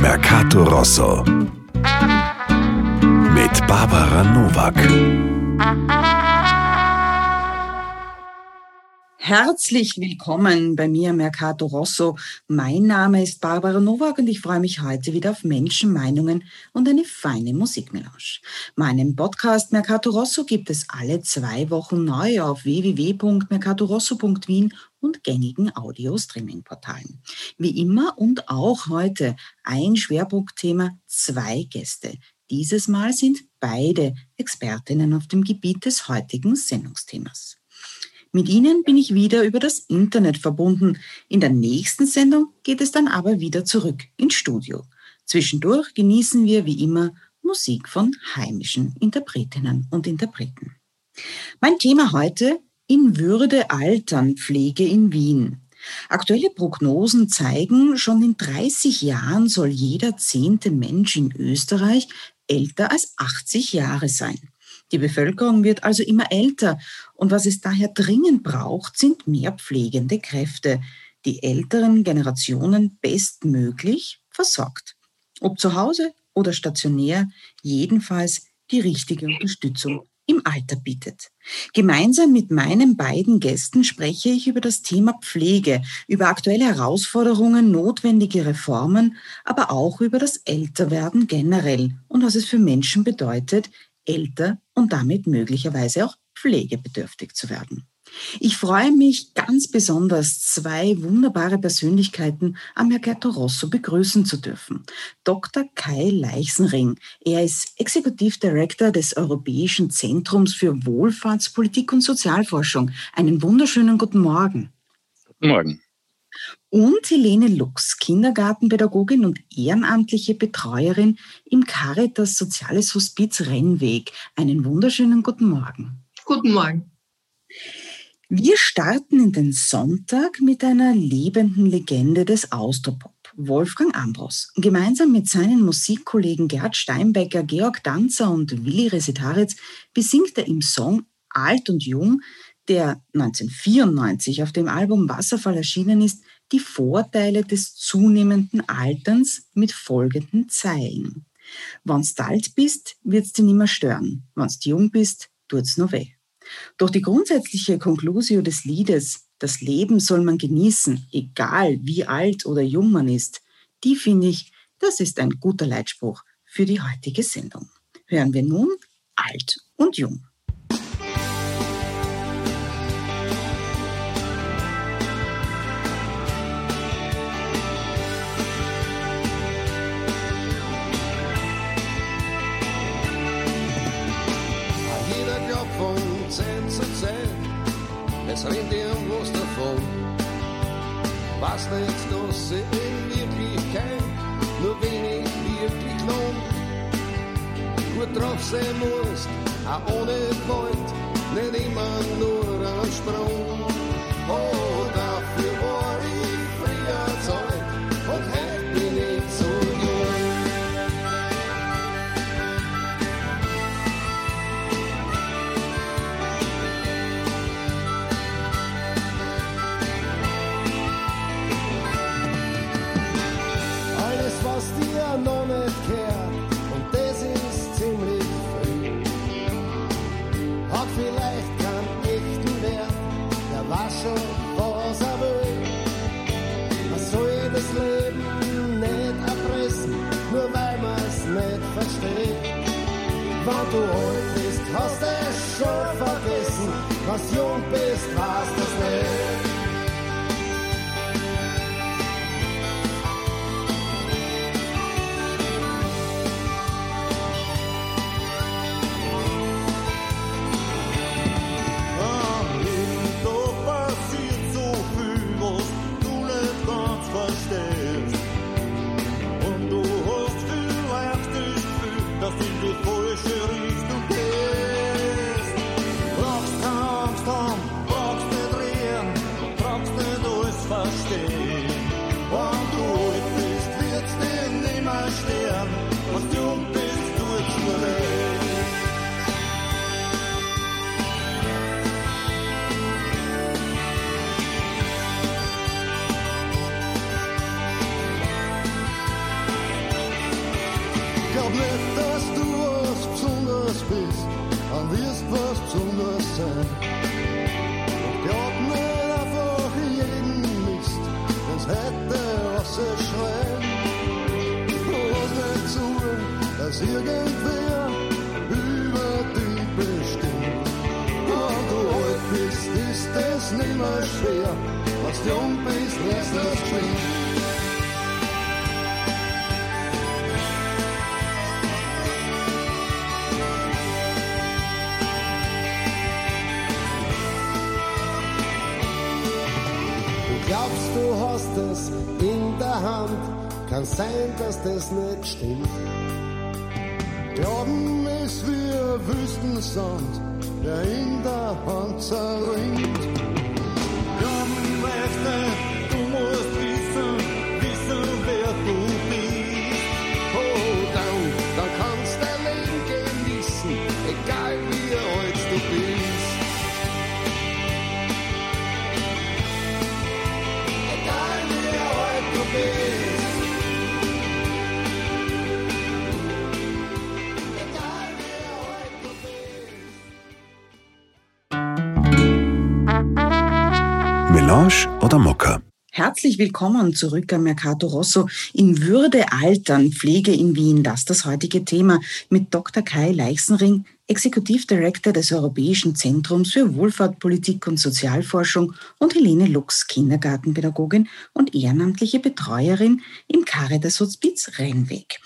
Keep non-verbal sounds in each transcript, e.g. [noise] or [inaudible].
Mercato Rosso mit Barbara Novak. Herzlich willkommen bei mir, Mercato Rosso. Mein Name ist Barbara Nowak und ich freue mich heute wieder auf Menschen, Meinungen und eine feine Musikmelange. Meinen Podcast Mercato Rosso gibt es alle zwei Wochen neu auf www.mercatorosso.wien und gängigen Audio-Streaming-Portalen. Wie immer und auch heute ein Schwerpunktthema, zwei Gäste. Dieses Mal sind beide Expertinnen auf dem Gebiet des heutigen Sendungsthemas. Mit Ihnen bin ich wieder über das Internet verbunden. In der nächsten Sendung geht es dann aber wieder zurück ins Studio. Zwischendurch genießen wir wie immer Musik von heimischen Interpretinnen und Interpreten. Mein Thema heute in Würde altern Pflege in Wien. Aktuelle Prognosen zeigen, schon in 30 Jahren soll jeder zehnte Mensch in Österreich älter als 80 Jahre sein. Die Bevölkerung wird also immer älter und was es daher dringend braucht, sind mehr pflegende Kräfte, die älteren Generationen bestmöglich versorgt. Ob zu Hause oder stationär, jedenfalls die richtige Unterstützung im Alter bietet. Gemeinsam mit meinen beiden Gästen spreche ich über das Thema Pflege, über aktuelle Herausforderungen, notwendige Reformen, aber auch über das Älterwerden generell und was es für Menschen bedeutet, älter und damit möglicherweise auch pflegebedürftig zu werden. Ich freue mich ganz besonders, zwei wunderbare Persönlichkeiten am Mercato Rosso begrüßen zu dürfen. Dr. Kai Leichsenring. Er ist Executive Director des Europäischen Zentrums für Wohlfahrtspolitik und Sozialforschung. Einen wunderschönen guten Morgen. Guten Morgen und Helene Lux, Kindergartenpädagogin und ehrenamtliche Betreuerin im Caritas Soziales Hospiz Rennweg. Einen wunderschönen guten Morgen. Guten Morgen. Wir starten in den Sonntag mit einer lebenden Legende des Austropop. Wolfgang Ambros. Gemeinsam mit seinen Musikkollegen Gerd Steinbecker, Georg Danzer und Willi Resetaritz besingt er im Song Alt und Jung, der 1994 auf dem Album Wasserfall erschienen ist, die Vorteile des zunehmenden Alterns mit folgenden Zeilen. Wenn's alt bist, wird's dich nimmer stören. Wenn's jung bist, tut's noch weh. Doch die grundsätzliche Conclusio des Liedes, das Leben soll man genießen, egal wie alt oder jung man ist, die finde ich, das ist ein guter Leitspruch für die heutige Sendung. Hören wir nun alt und jung. Sein musst, auch ohne Gewalt, nicht immer nur ein Sprung. Oh, kann sein, dass das nicht stimmt. Glauben ist wie ein Wüstensand, der in der Hand zerrinnt. Herzlich willkommen zurück am Mercato Rosso in Würde altern, Pflege in Wien. Das ist das heutige Thema mit Dr. Kai Leichsenring, Exekutivdirektor des Europäischen Zentrums für Wohlfahrt, Politik und Sozialforschung und Helene Lux, Kindergartenpädagogin und ehrenamtliche Betreuerin im Caritas Hospiz Rennweg.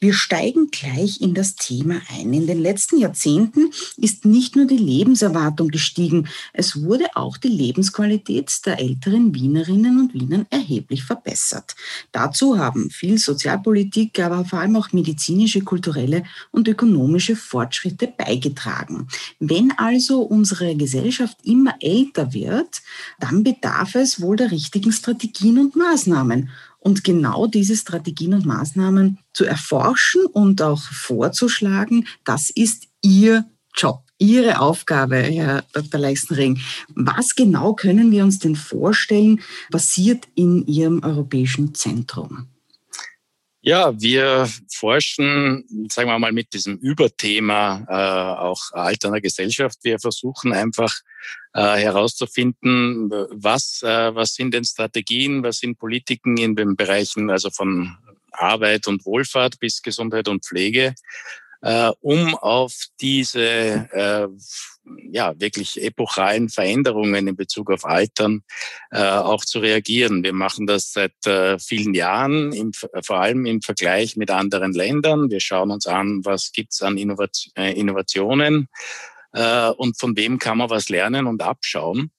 Wir steigen gleich in das Thema ein. In den letzten Jahrzehnten ist nicht nur die Lebenserwartung gestiegen, es wurde auch die Lebensqualität der älteren Wienerinnen und Wienern erheblich verbessert. Dazu haben viel Sozialpolitik, aber vor allem auch medizinische, kulturelle und ökonomische Fortschritte beigetragen. Wenn also unsere Gesellschaft immer älter wird, dann bedarf es wohl der richtigen Strategien und Maßnahmen. Und genau diese Strategien und Maßnahmen zu erforschen und auch vorzuschlagen, das ist Ihr Job. Ihre Aufgabe, Herr Dr. Leistenring. Was genau können wir uns denn vorstellen, passiert in Ihrem europäischen Zentrum? Ja, wir forschen, sagen wir mal, mit diesem Überthema äh, auch alterner Gesellschaft. Wir versuchen einfach äh, herauszufinden, was, äh, was sind denn Strategien, was sind Politiken in den Bereichen also von Arbeit und Wohlfahrt bis Gesundheit und Pflege, äh, um auf diese äh, ja wirklich epochalen Veränderungen in Bezug auf Altern äh, auch zu reagieren. Wir machen das seit äh, vielen Jahren, im, vor allem im Vergleich mit anderen Ländern. Wir schauen uns an, was gibt's an Innovat äh, Innovationen äh, und von wem kann man was lernen und abschauen.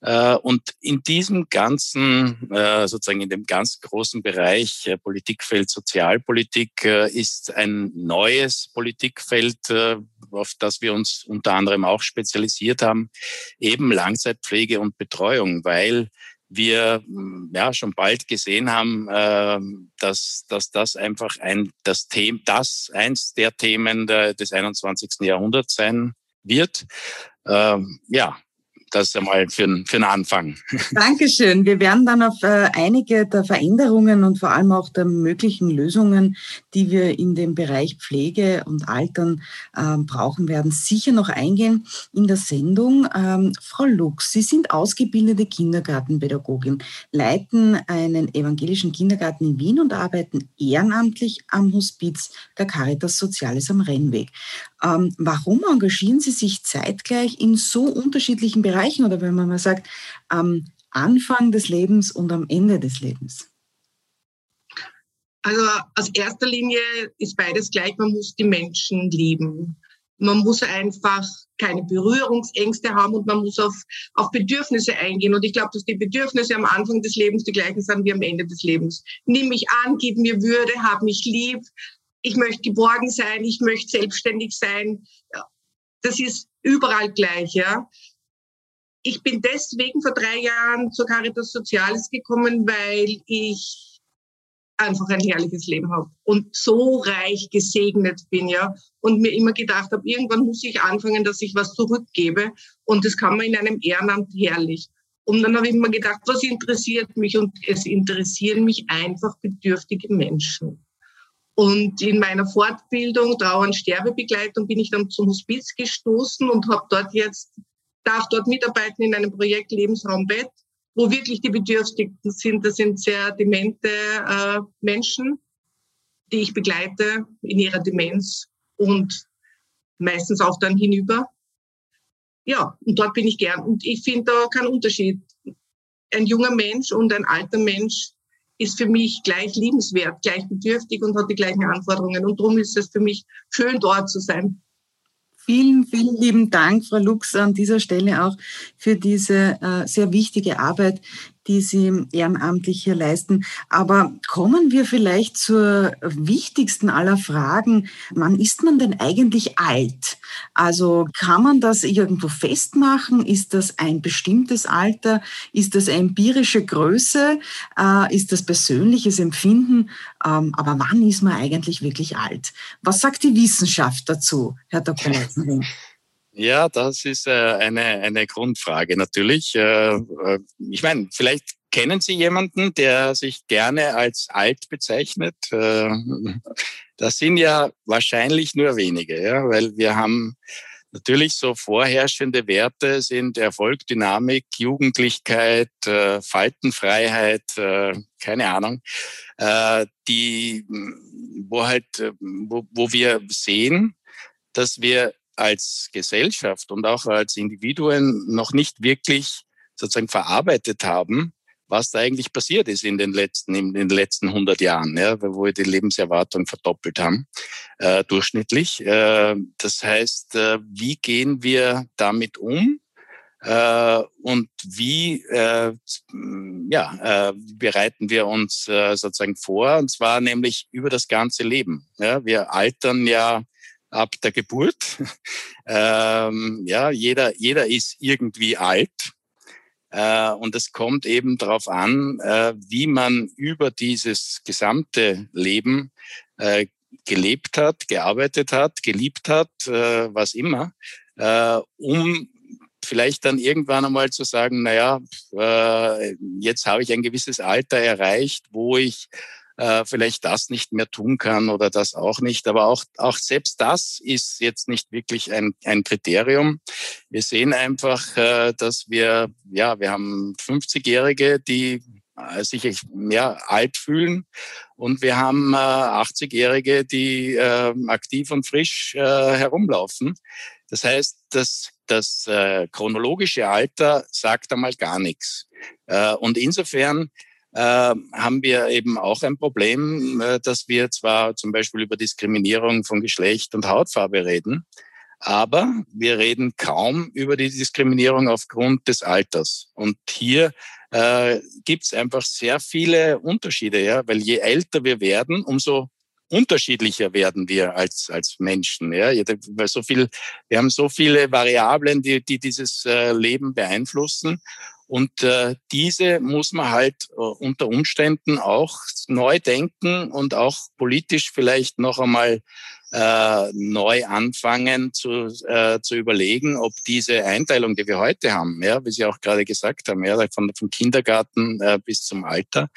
Äh, Und in diesem ganzen, äh, sozusagen in dem ganz großen Bereich äh, Politikfeld Sozialpolitik ist ein neues Politikfeld, auf das wir uns unter anderem auch spezialisiert haben, eben Langzeitpflege und Betreuung, weil wir mh, ja schon bald gesehen haben, äh, dass, dass das einfach ein das Thema, das eins der Themen des 21. Jahrhunderts sein wird. Ähm, ja, das ist einmal für, einen- für einen Anfang. [laughs] Dankeschön. Wir werden dann auf äh, einige der Veränderungen und vor allem auch der möglichen Lösungen, die wir in dem Bereich Pflege und Altern ähm, brauchen werden, sicher noch eingehen in der Sendung. Ähm, Frau Lux, Sie sind ausgebildete Kindergartenpädagogin, leiten einen evangelischen Kindergarten in Wien und arbeiten ehrenamtlich am Hospiz der Caritas Soziales am Rennweg. Ähm, warum engagieren Sie sich zeitgleich in so unterschiedlichen Bereichen oder wenn man mal sagt, am Anfang des Lebens und am Ende des Lebens? Also aus erster Linie ist beides gleich, man muss die Menschen lieben. Man muss einfach keine Berührungsängste haben und man muss auf, auf Bedürfnisse eingehen. Und ich glaube, dass die Bedürfnisse am Anfang des Lebens die gleichen sind wie am Ende des Lebens. Nimm mich an, gib mir Würde, hab mich lieb. Ich möchte geborgen sein, ich möchte selbstständig sein. Das ist überall gleich, ja. Ich bin deswegen vor drei Jahren zur Caritas Soziales gekommen, weil ich einfach ein herrliches Leben habe und so reich gesegnet bin, ja. Und mir immer gedacht habe, irgendwann muss ich anfangen, dass ich was zurückgebe. Und das kann man in einem Ehrenamt herrlich. Und dann habe ich mir gedacht, was interessiert mich? Und es interessieren mich einfach bedürftige Menschen. Und in meiner Fortbildung Trauer- und Sterbebegleitung bin ich dann zum Hospiz gestoßen und habe dort jetzt, darf dort mitarbeiten in einem Projekt Lebensraum Bett, wo wirklich die Bedürftigsten sind. Das sind sehr demente äh, Menschen, die ich begleite in ihrer Demenz und meistens auch dann hinüber. Ja, und dort bin ich gern. Und ich finde da keinen Unterschied. Ein junger Mensch und ein alter Mensch ist für mich gleich liebenswert, gleich bedürftig und hat die gleichen Anforderungen. Und darum ist es für mich schön, dort zu sein. Vielen, vielen lieben Dank, Frau Lux, an dieser Stelle auch für diese äh, sehr wichtige Arbeit, die Sie ehrenamtlich hier leisten. Aber kommen wir vielleicht zur wichtigsten aller Fragen. Wann ist man denn eigentlich alt? Also kann man das irgendwo festmachen? Ist das ein bestimmtes Alter? Ist das empirische Größe? Äh, ist das persönliches Empfinden? Ähm, aber wann ist man eigentlich wirklich alt? Was sagt die Wissenschaft dazu, Herr Dr. Leisenring? Ja, das ist äh, eine, eine Grundfrage natürlich. Äh, äh, ich meine, vielleicht kennen Sie jemanden, der sich gerne als alt bezeichnet. Das sind ja wahrscheinlich nur wenige, ja, weil wir haben natürlich so vorherrschende Werte sind Erfolg, Dynamik, Jugendlichkeit, Faltenfreiheit, keine Ahnung, die, wo halt, wo, wo wir sehen, dass wir als Gesellschaft und auch als Individuen noch nicht wirklich sozusagen verarbeitet haben, was da eigentlich passiert ist in den letzten, in den letzten 100 Jahren, ja, wo wir die Lebenserwartung verdoppelt haben, äh, durchschnittlich. Äh, das heißt, äh, wie gehen wir damit um? Äh, und wie äh, ja, äh, bereiten wir uns äh, sozusagen vor? Und zwar nämlich über das ganze Leben. Ja, wir altern ja ab der Geburt. [laughs] ähm, ja, jeder, jeder ist irgendwie alt. Äh, und es kommt eben darauf an, äh, wie man über dieses gesamte Leben äh, gelebt hat, gearbeitet hat, geliebt hat, äh, was immer, äh, um vielleicht dann irgendwann einmal zu sagen, naja, äh, jetzt habe ich ein gewisses Alter erreicht, wo ich äh, vielleicht das nicht mehr tun kann oder das auch nicht. Aber auch, auch selbst das ist jetzt nicht wirklich ein, ein Kriterium. Wir sehen einfach, äh, dass wir, ja, wir haben 50-Jährige, die äh, sich ja, alt fühlen und wir haben äh, 80-Jährige, die äh, aktiv und frisch äh, herumlaufen. Das heißt, das, das äh, chronologische Alter sagt einmal gar nichts. Äh, und insofern haben wir eben auch ein Problem, äh, dass wir zwar zum Beispiel über Diskriminierung von Geschlecht und Hautfarbe reden, aber wir reden kaum über die Diskriminierung aufgrund des Alters. Und hier äh, gibt es einfach sehr viele Unterschiede, ja, weil je älter wir werden, umso unterschiedlicher werden wir als, als Menschen. Ja? Weil so viel, wir haben so viele Variablen, die, die dieses äh, Leben beeinflussen. Und äh, diese muss man halt äh, unter Umständen auch neu denken und auch politisch vielleicht noch einmal äh, neu anfangen zu, äh, zu überlegen, ob diese Einteilung, die wir heute haben, ja, wie Sie auch gerade gesagt haben, ja, von, vom Kindergarten äh, bis zum Alter,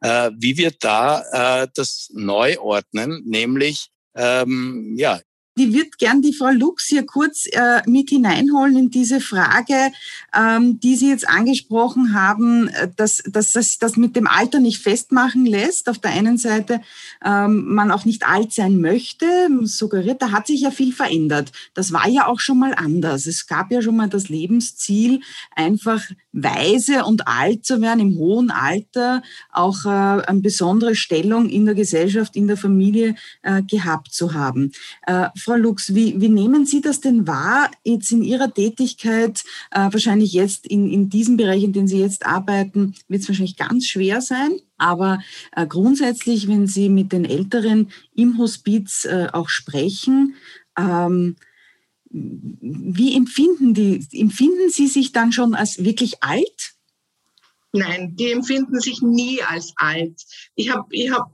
äh, wie wir da äh, das neu ordnen, nämlich ähm, ja, ich würde gern die Frau Lux hier kurz äh, mit hineinholen in diese Frage, ähm, die Sie jetzt angesprochen haben, äh, dass, dass das das mit dem Alter nicht festmachen lässt. Auf der einen Seite ähm, man auch nicht alt sein möchte, suggeriert, da hat sich ja viel verändert. Das war ja auch schon mal anders. Es gab ja schon mal das Lebensziel, einfach weise und alt zu werden, im hohen Alter auch äh, eine besondere Stellung in der Gesellschaft, in der Familie äh, gehabt zu haben. Äh, Frau Lux, wie, wie nehmen Sie das denn wahr jetzt in Ihrer Tätigkeit? Äh, wahrscheinlich jetzt in, in diesem Bereich, in dem Sie jetzt arbeiten, wird es wahrscheinlich ganz schwer sein. Aber äh, grundsätzlich, wenn Sie mit den Älteren im Hospiz äh, auch sprechen, ähm, wie empfinden die? Empfinden Sie sich dann schon als wirklich alt? Nein, die empfinden sich nie als alt. Ich habe ich hab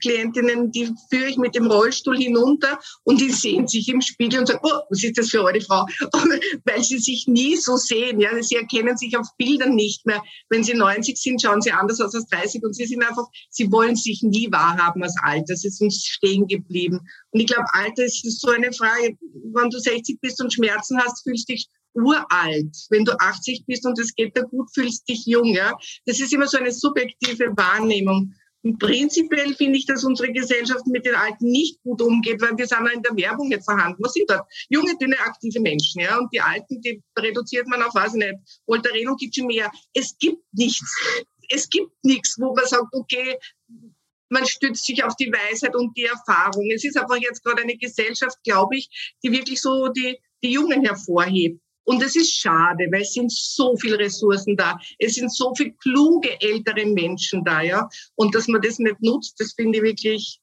Klientinnen, die führe ich mit dem Rollstuhl hinunter und die sehen sich im Spiegel und sagen, oh, was ist das für eine Frau? [laughs] Weil sie sich nie so sehen. Ja, sie erkennen sich auf Bildern nicht mehr. Wenn sie 90 sind, schauen sie anders aus als 30 und sie sind einfach, sie wollen sich nie wahrhaben als alt. Das ist uns stehen geblieben. Und ich glaube, Alter ist so eine Frage, wenn du 60 bist und Schmerzen hast, fühlst dich uralt. Wenn du 80 bist und es geht dir gut, fühlst dich jung. Ja? Das ist immer so eine subjektive Wahrnehmung. Und prinzipiell finde ich, dass unsere Gesellschaft mit den Alten nicht gut umgeht, weil wir sind ja in der Werbung nicht vorhanden. Was sind dort? Junge, dünne, aktive Menschen, ja. Und die Alten, die reduziert man auf, weiß ich nicht, Voltaren gibt schon mehr. Es gibt nichts. Es gibt nichts, wo man sagt, okay, man stützt sich auf die Weisheit und die Erfahrung. Es ist einfach jetzt gerade eine Gesellschaft, glaube ich, die wirklich so die, die Jungen hervorhebt. Und es ist schade, weil es sind so viele Ressourcen da. Es sind so viele kluge ältere Menschen da, ja. Und dass man das nicht nutzt, das finde ich wirklich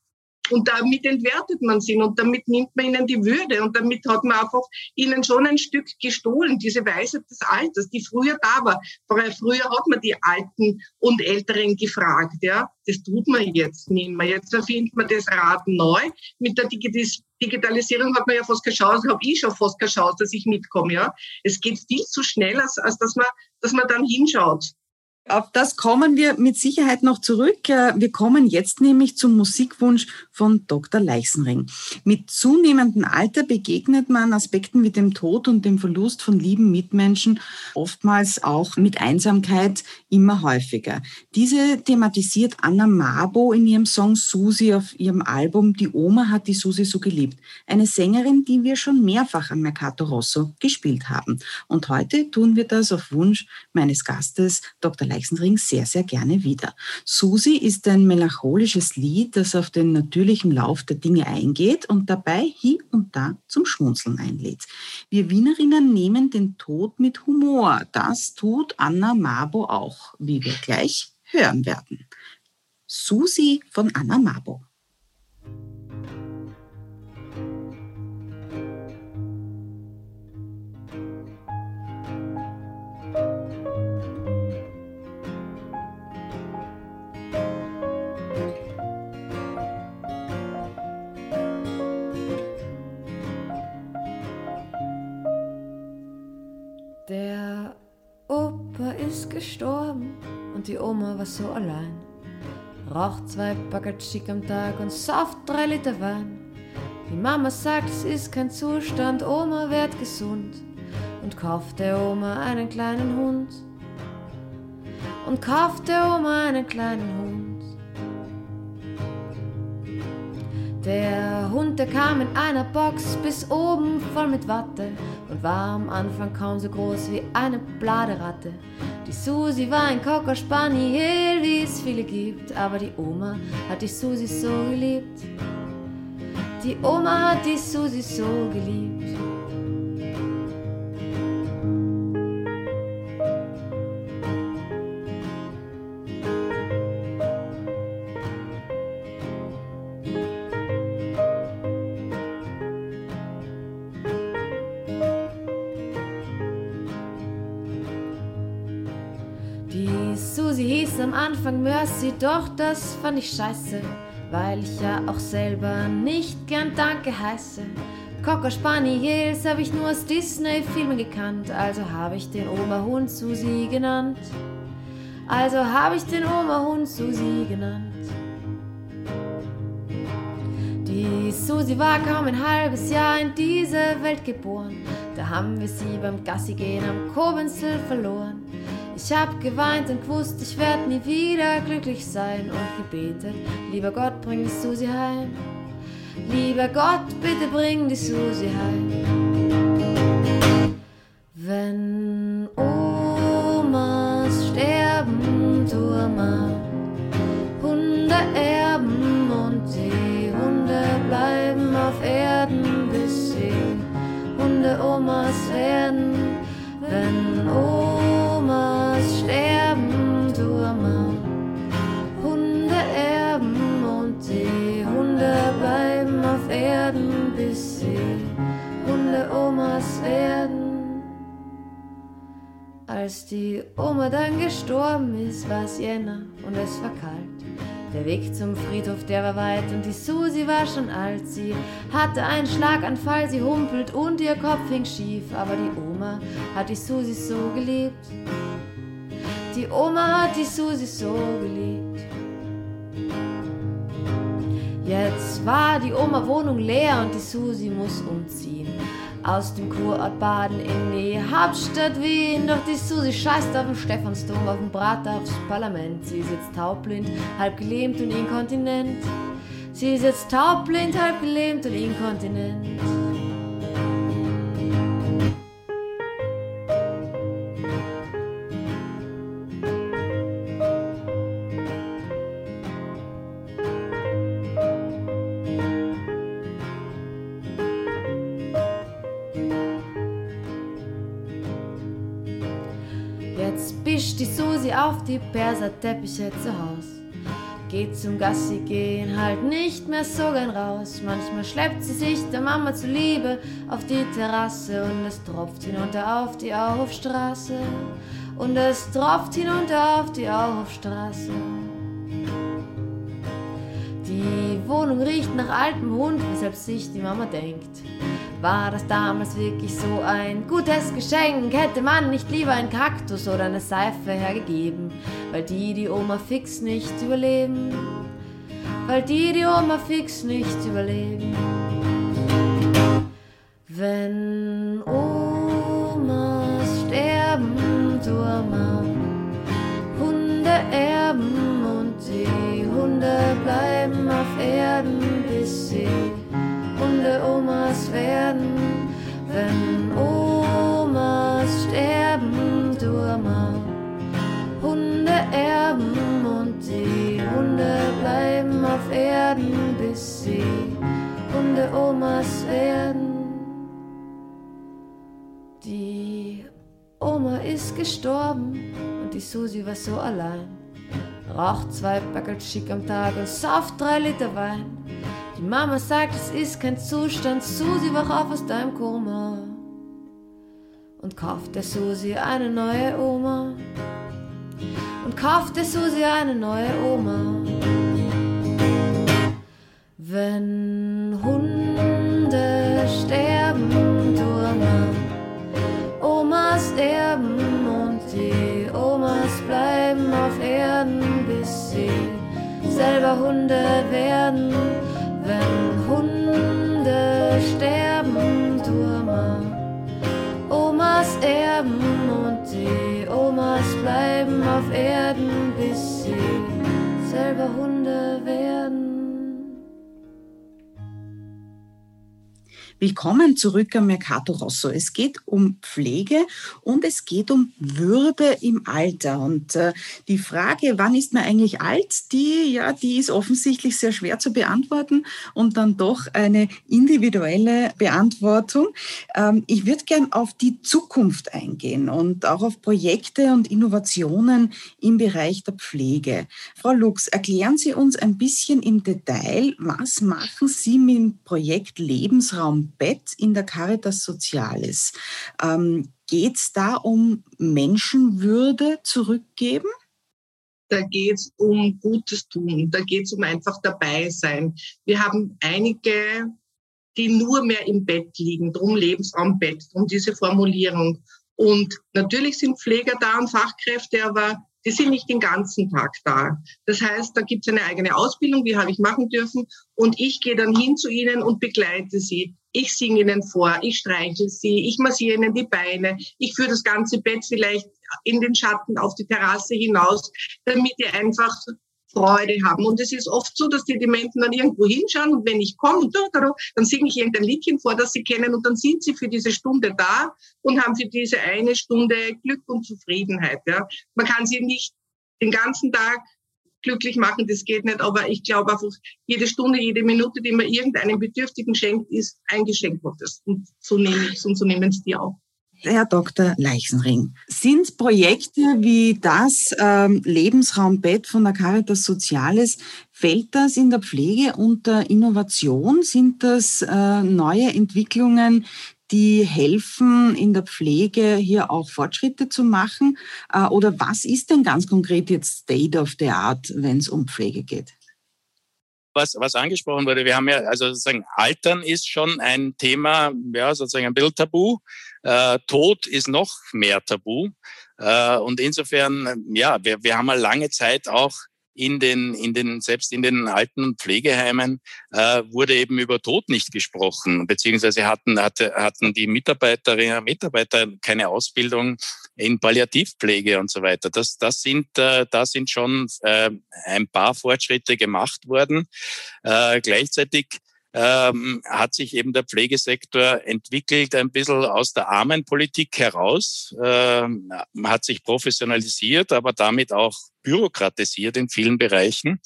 und damit entwertet man sie und damit nimmt man ihnen die Würde und damit hat man einfach ihnen schon ein Stück gestohlen, diese Weisheit des Alters, die früher da war. Früher hat man die Alten und Älteren gefragt, ja. Das tut man jetzt nicht mehr. Jetzt erfindet man das Rad neu. Mit der Digitalisierung hat man ja fast keine Chance, habe ich schon fast keine Chance, dass ich mitkomme, ja. Es geht viel zu schnell, als, als dass man, dass man dann hinschaut. Auf das kommen wir mit Sicherheit noch zurück. Äh, wir kommen jetzt nämlich zum Musikwunsch von Dr. Leichsenring. Mit zunehmendem Alter begegnet man Aspekten wie dem Tod und dem Verlust von lieben Mitmenschen, oftmals auch mit Einsamkeit immer häufiger. Diese thematisiert Anna Mabo in ihrem Song Susi auf ihrem Album Die Oma hat die Susi so geliebt. Eine Sängerin, die wir schon mehrfach am Mercato Rosso gespielt haben. Und heute tun wir das auf Wunsch meines Gastes Dr. Leichsenring sehr, sehr gerne wieder. Susi ist ein melancholisches Lied, das auf den natürlichen Lauf der Dinge eingeht und dabei hier und da zum Schmunzeln einlädt. Wir Wienerinnen nehmen den Tod mit Humor. Das tut Anna Mabo auch, wie wir gleich hören werden. Susi von Anna Mabo. Ist gestorben und die Oma war so allein. Raucht zwei Schick am Tag und sauft drei Liter Wein. Die Mama sagt, es ist kein Zustand, Oma wird gesund und kauft der Oma einen kleinen Hund. Und kauft der Oma einen kleinen Hund. Der Hund, der kam in einer Box bis oben voll mit Watte und war am Anfang kaum so groß wie eine Bladeratte. Die Susi war ein Cocker Spaniel, wie es viele gibt, aber die Oma hat die Susi so geliebt. Die Oma hat die Susi so geliebt. Anfang Mercy, doch das fand ich scheiße, weil ich ja auch selber nicht gern Danke heiße. Cocker Spaniels habe ich nur aus Disney-Filmen gekannt, also habe ich den Oma-Hund Susi genannt. Also habe ich den Oma-Hund Susi genannt. Die Susi war kaum ein halbes Jahr in diese Welt geboren. Da haben wir sie beim Gassi gehen am Kobenzel verloren. Ich hab geweint und gewusst, ich werd nie wieder glücklich sein und gebetet, lieber Gott, bring die Susi heim. Lieber Gott, bitte bring die Susi heim. Wenn Als die Oma dann gestorben ist, war es Jänner und es war kalt. Der Weg zum Friedhof, der war weit und die Susi war schon alt. Sie hatte einen Schlaganfall, sie humpelt und ihr Kopf hing schief. Aber die Oma hat die Susi so geliebt. Die Oma hat die Susi so geliebt. Jetzt war die Oma Wohnung leer und die Susi muss umziehen. Aus dem Kurort Baden in die Hauptstadt Wien. Doch die Susi scheißt auf dem Stephansdom, auf dem Prater, aufs Parlament. Sie sitzt taubblind, halb gelähmt und inkontinent. Sie sitzt taubblind, halb gelähmt und inkontinent. Die Perserteppiche zu Haus. Geht zum Gassi gehen halt nicht mehr so gern raus. Manchmal schleppt sie sich der Mama zuliebe auf die Terrasse und es tropft hinunter auf die Auhofstraße. Und es tropft hinunter auf die Auhofstraße. Die Wohnung riecht nach altem Hund, weshalb sich die Mama denkt. War das damals wirklich so ein gutes Geschenk? Hätte man nicht lieber einen Kaktus oder eine Seife hergegeben, weil die die Oma fix nicht überleben. Weil die die Oma fix nicht überleben. Wenn Omas sterben, Turma, Hunde erben und die Hunde bleiben auf Erden, Hunde-Omas werden. Wenn Omas sterben, Turma, Hunde erben und die Hunde bleiben auf Erden, bis sie Hunde-Omas werden. Die Oma ist gestorben und die Susi war so allein. Raucht zwei Backel schick am Tag und sauft drei Liter Wein. Die Mama sagt, es ist kein Zustand, Susi, wach auf aus deinem Koma. Und kauft der Susi eine neue Oma. Und kauft der Susi eine neue Oma. Wenn Hunde sterben, Turma, Omas erben und die Omas bleiben auf Erden, bis sie selber Hunde werden. Wenn Hunde sterben, Turma, Omas erben und die Omas bleiben auf Erden, bis sie selber Hunde werden. Willkommen zurück am Mercato Rosso. Es geht um Pflege und es geht um Würde im Alter. Und äh, die Frage, wann ist man eigentlich alt, die, ja, die ist offensichtlich sehr schwer zu beantworten und dann doch eine individuelle Beantwortung. Ähm, ich würde gern auf die Zukunft eingehen und auch auf Projekte und Innovationen im Bereich der Pflege. Frau Lux, erklären Sie uns ein bisschen im Detail, was machen Sie mit dem Projekt Lebensraum Bett in der Caritas Sozialis. Ähm, Geht es da um Menschenwürde zurückgeben? Da geht es um Gutes tun, da geht es um einfach dabei sein. Wir haben einige, die nur mehr im Bett liegen, drum Lebensraumbett, drum diese Formulierung. Und natürlich sind Pfleger da und Fachkräfte, aber die sind nicht den ganzen Tag da. Das heißt, da gibt es eine eigene Ausbildung, die habe ich machen dürfen. Und ich gehe dann hin zu ihnen und begleite sie. Ich singe ihnen vor, ich streichel sie, ich massiere ihnen die Beine, ich führe das ganze Bett vielleicht in den Schatten auf die Terrasse hinaus, damit die einfach Freude haben. Und es ist oft so, dass die Dementen dann irgendwo hinschauen und wenn ich komme, dann singe ich irgendein Liedchen vor, das sie kennen und dann sind sie für diese Stunde da und haben für diese eine Stunde Glück und Zufriedenheit. Ja. Man kann sie nicht den ganzen Tag glücklich machen, das geht nicht, aber ich glaube einfach, jede Stunde, jede Minute, die man irgendeinem Bedürftigen schenkt, ist ein Geschenk Gottes. Und so nehme ich es und so nehmen es die auch. Herr Dr. Leichenring, sind Projekte wie das ähm, Lebensraumbett von der Caritas Soziales, fällt das in der Pflege unter Innovation? Sind das äh, neue Entwicklungen, die helfen, in der Pflege hier auch Fortschritte zu machen? Äh, oder was ist denn ganz konkret jetzt State of the Art, wenn es um Pflege geht? Was, was angesprochen wurde, wir haben ja, also sozusagen, Altern ist schon ein Thema, ja, sozusagen ein bisschen tabu. Äh, Tod ist noch mehr tabu. Äh, und insofern, ja, wir, wir haben mal lange Zeit auch in den, in den, selbst in den alten Pflegeheimen äh, wurde eben über Tod nicht gesprochen, beziehungsweise hatten, hatte, hatten die Mitarbeiterinnen und Mitarbeiter keine Ausbildung in Palliativpflege und so weiter. Das, das sind, äh, da sind schon äh, ein paar Fortschritte gemacht worden. Äh, gleichzeitig ähm, hat sich eben der Pflegesektor entwickelt, ein bisschen aus der Armenpolitik heraus, ähm, hat sich professionalisiert, aber damit auch bürokratisiert in vielen Bereichen.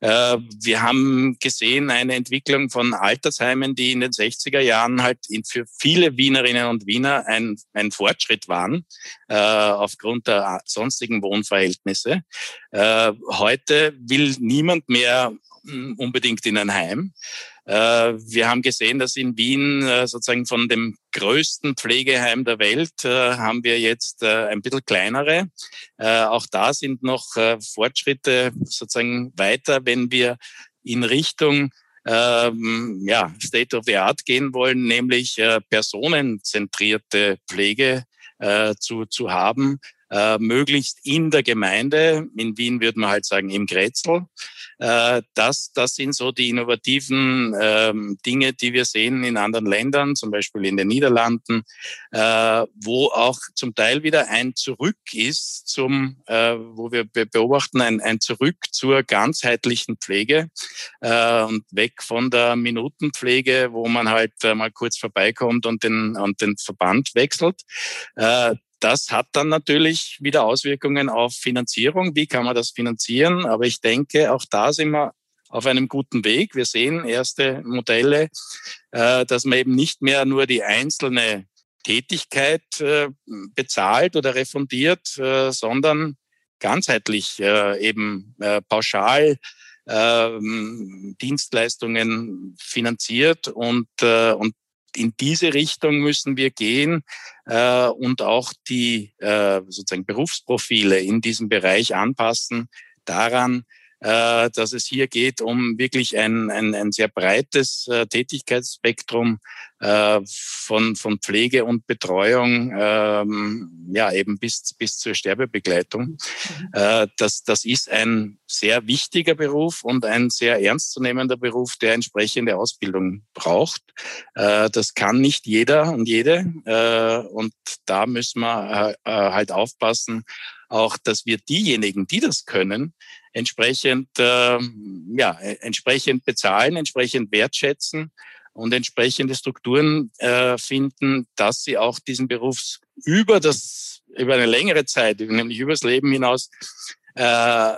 Äh, wir haben gesehen eine Entwicklung von Altersheimen, die in den 60er Jahren halt für viele Wienerinnen und Wiener ein, ein Fortschritt waren, äh, aufgrund der sonstigen Wohnverhältnisse. Äh, heute will niemand mehr hm, unbedingt in ein Heim. Äh, wir haben gesehen, dass in Wien äh, sozusagen von dem größten Pflegeheim der Welt äh, haben wir jetzt ein bisschen kleinere. Auch da sind noch Fortschritte sozusagen weiter, wenn wir in Richtung ähm, ja, State of the Art gehen wollen, nämlich personenzentrierte Pflege zu, zu haben, äh, möglichst in der Gemeinde. In Wien würde man halt sagen im Grätzl. Äh, das, das sind so die innovativen ähm, Dinge, die wir sehen in anderen Ländern, zum Beispiel in den Niederlanden, äh, wo auch zum Teil wieder ein Zurück ist zum, äh, wo wir beobachten, ein, ein Zurück zur ganzheitlichen Pflege äh, und weg von der Minutenpflege, wo man halt äh, mal kurz vorbeikommt und den, und den Verband wechselt. Äh, das hat dann natürlich wieder Auswirkungen auf Finanzierung. Wie kann man das finanzieren? Aber ich denke, auch da sind wir auf einem guten Weg. Wir sehen erste Modelle, äh, dass man eben nicht mehr nur die einzelne Tätigkeit äh, bezahlt oder refundiert, äh, sondern ganzheitlich eben pauschal ähm, Dienstleistungen finanziert und, und in diese Richtung müssen wir gehen äh, und auch die äh, sozusagen Berufsprofile in diesem Bereich anpassen daran, äh, dass es hier geht um wirklich ein, ein, ein sehr breites äh, Tätigkeitsspektrum äh, von, von Pflege und Betreuung, ähm, ja eben bis, bis zur Sterbebegleitung. Mhm. Äh, das, das ist ein sehr wichtiger Beruf und ein sehr ernstzunehmender Beruf, der entsprechende Ausbildung braucht. Äh, das kann nicht jeder und jede äh, und da müssen wir äh, äh halt aufpassen, auch, dass wir diejenigen, die das können, entsprechend, äh, ja, entsprechend bezahlen, entsprechend wertschätzen und entsprechende Strukturen äh, finden, dass sie auch diesen Beruf über das, über eine längere Zeit, nämlich übers Leben hinaus, äh,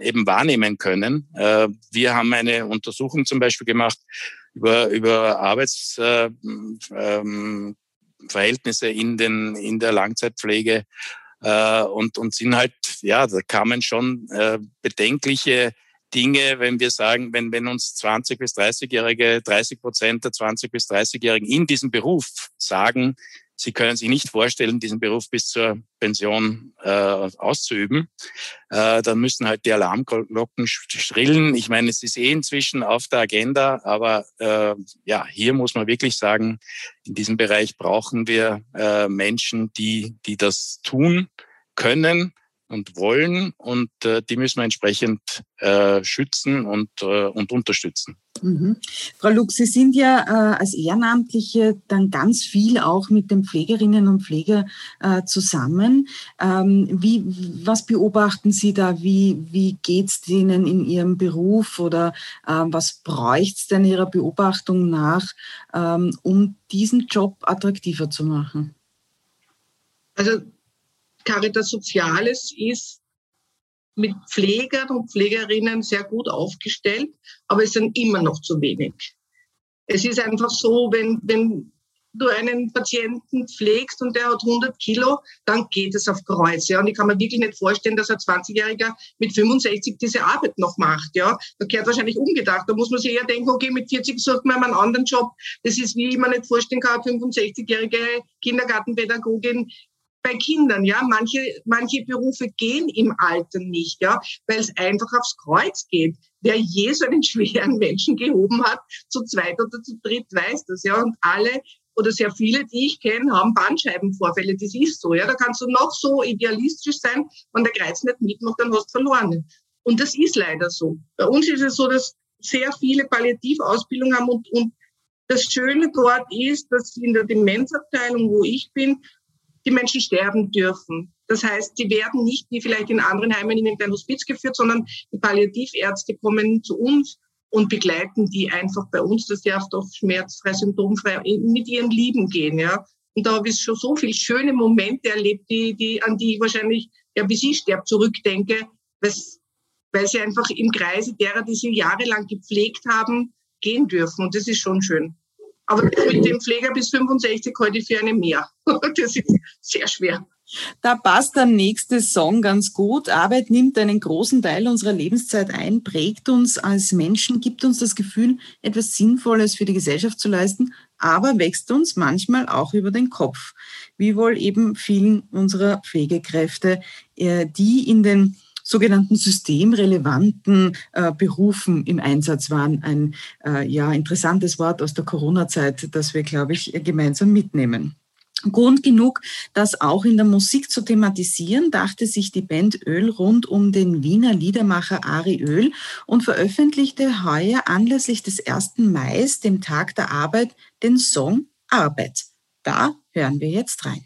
eben wahrnehmen können. Äh, wir haben eine Untersuchung zum Beispiel gemacht über, über Arbeitsverhältnisse äh, ähm, in, den, in der Langzeitpflege äh, und, und sind halt, ja, da kamen schon äh, bedenkliche Dinge, wenn wir sagen, wenn, wenn uns 20 bis 30-Jährige, 30 Prozent der 20 bis 30-Jährigen in diesem Beruf sagen, Sie können sich nicht vorstellen, diesen Beruf bis zur Pension äh, auszuüben. Äh, dann müssen halt die Alarmglocken schrillen. Ich meine, es ist eh inzwischen auf der Agenda, aber äh, ja, hier muss man wirklich sagen, in diesem Bereich brauchen wir äh, Menschen, die, die das tun können und wollen und äh, die müssen wir entsprechend äh, schützen und, äh, und unterstützen. Mhm. Frau Lux, Sie sind ja äh, als Ehrenamtliche dann ganz viel auch mit den Pflegerinnen und Pflegern äh, zusammen. Ähm, wie, was beobachten Sie da? Wie, wie geht es Ihnen in Ihrem Beruf oder äh, was bräuchte es denn Ihrer Beobachtung nach, ähm, um diesen Job attraktiver zu machen? Also Caritas Soziales ist mit Pflegern und Pflegerinnen sehr gut aufgestellt, aber es sind immer noch zu wenig. Es ist einfach so, wenn, wenn du einen Patienten pflegst und der hat 100 Kilo, dann geht es auf Kreuz. Ja. Und ich kann mir wirklich nicht vorstellen, dass ein 20-Jähriger mit 65 diese Arbeit noch macht. Ja. Da gehört wahrscheinlich umgedacht. Da muss man sich eher denken, okay, mit 40 sucht man einen anderen Job. Das ist, wie ich mir nicht vorstellen kann, eine 65-jährige Kindergartenpädagogin bei Kindern, ja. Manche, manche Berufe gehen im Alter nicht, ja, weil es einfach aufs Kreuz geht. wer je so einen [laughs] schweren Menschen gehoben hat, zu zweit oder zu dritt weiß das, ja. Und alle oder sehr viele, die ich kenne, haben Bandscheibenvorfälle. Das ist so, ja. Da kannst du noch so idealistisch sein, wenn der Kreuz nicht mitmacht, dann hast du verloren. Und das ist leider so. Bei uns ist es so, dass sehr viele Palliativausbildung haben und, und das Schöne dort ist, dass in der Demenzabteilung, wo ich bin, die Menschen sterben dürfen. Das heißt, sie werden nicht wie vielleicht in anderen Heimen in ein Hospiz geführt, sondern die Palliativärzte kommen zu uns und begleiten die einfach bei uns, dass die auch doch schmerzfrei, symptomfrei mit ihren Lieben gehen, ja. Und da habe ich schon so viele schöne Momente erlebt, die, die, an die ich wahrscheinlich, ja, bis ich sterbe, zurückdenke, weil sie einfach im Kreise derer, die sie jahrelang gepflegt haben, gehen dürfen. Und das ist schon schön. Aber mit dem Pfleger bis 65 heute für eine mehr. [laughs] Das ist sehr schwer. Da passt der nächste Song ganz gut. Arbeit nimmt einen großen Teil unserer Lebenszeit ein, prägt uns als Menschen, gibt uns das Gefühl, etwas Sinnvolles für die Gesellschaft zu leisten, aber wächst uns manchmal auch über den Kopf. Wie wohl eben vielen unserer Pflegekräfte, äh, die in den sogenannten systemrelevanten äh, Berufen im Einsatz waren. Ein äh, ja, interessantes Wort aus der Corona-Zeit, das wir, glaube ich, gemeinsam mitnehmen. Grund genug, das auch in der Musik zu thematisieren, dachte sich die Band Öl rund um den Wiener Liedermacher Ari Öl und veröffentlichte heuer anlässlich des 1. Mai, dem Tag der Arbeit, den Song Arbeit. Da hören wir jetzt rein.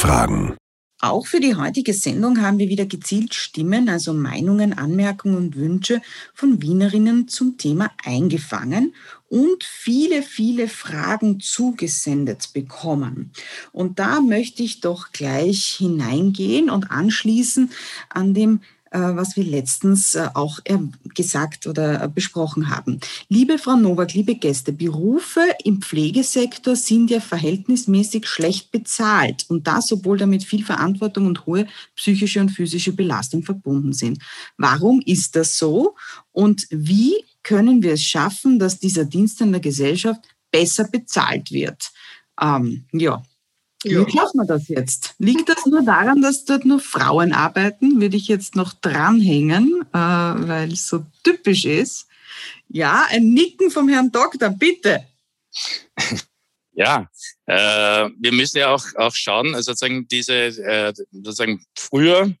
Fragen. Auch für die heutige Sendung haben wir wieder gezielt Stimmen, also Meinungen, Anmerkungen und Wünsche von Wienerinnen zum Thema eingefangen und viele, viele Fragen zugesendet bekommen. Und da möchte ich doch gleich hineingehen und anschließen an dem was wir letztens auch gesagt oder besprochen haben. Liebe Frau Nowak, liebe Gäste, Berufe im Pflegesektor sind ja verhältnismäßig schlecht bezahlt und das, obwohl damit viel Verantwortung und hohe psychische und physische Belastung verbunden sind. Warum ist das so und wie können wir es schaffen, dass dieser Dienst in der Gesellschaft besser bezahlt wird? Ähm, ja, ja. Wie schaffen wir das jetzt? Liegt das nur daran, dass dort nur Frauen arbeiten? Würde ich jetzt noch dranhängen, äh, weil es so typisch ist. Ja, ein Nicken vom Herrn Doktor, bitte. Ja, äh, wir müssen ja auch, auch schauen, also sozusagen diese, äh, sozusagen früher